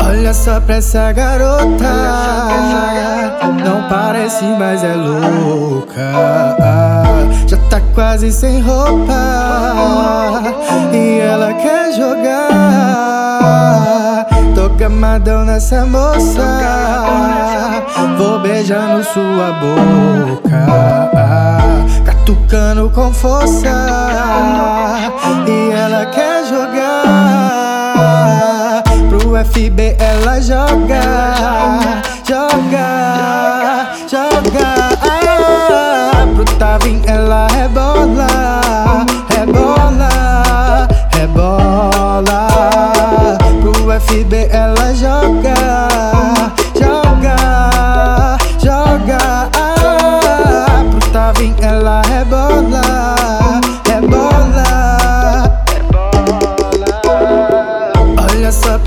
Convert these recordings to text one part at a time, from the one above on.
Olha só pra essa garota, não parece, mas é louca. Já tá quase sem roupa e ela quer jogar. Tô gamadão nessa moça, vou beijando sua boca, catucando com força. E ela quer jogar. FB ela joga,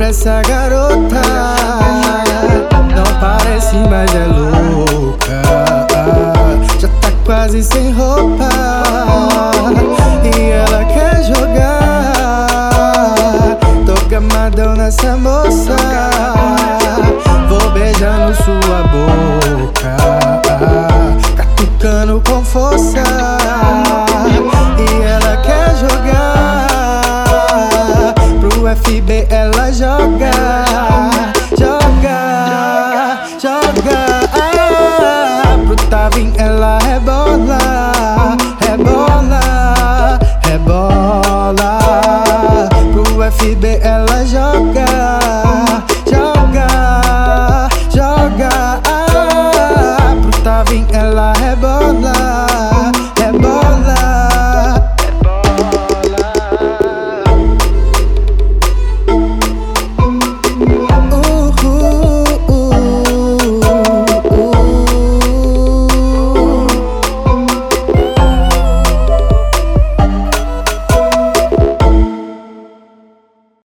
pra essa garota. Não parece, mas é louca. Já tá quase sem roupa. E ela quer jogar. Tô gamadão nessa moça. Vou beijando sua boca. Catucando com força. bebê ela joga.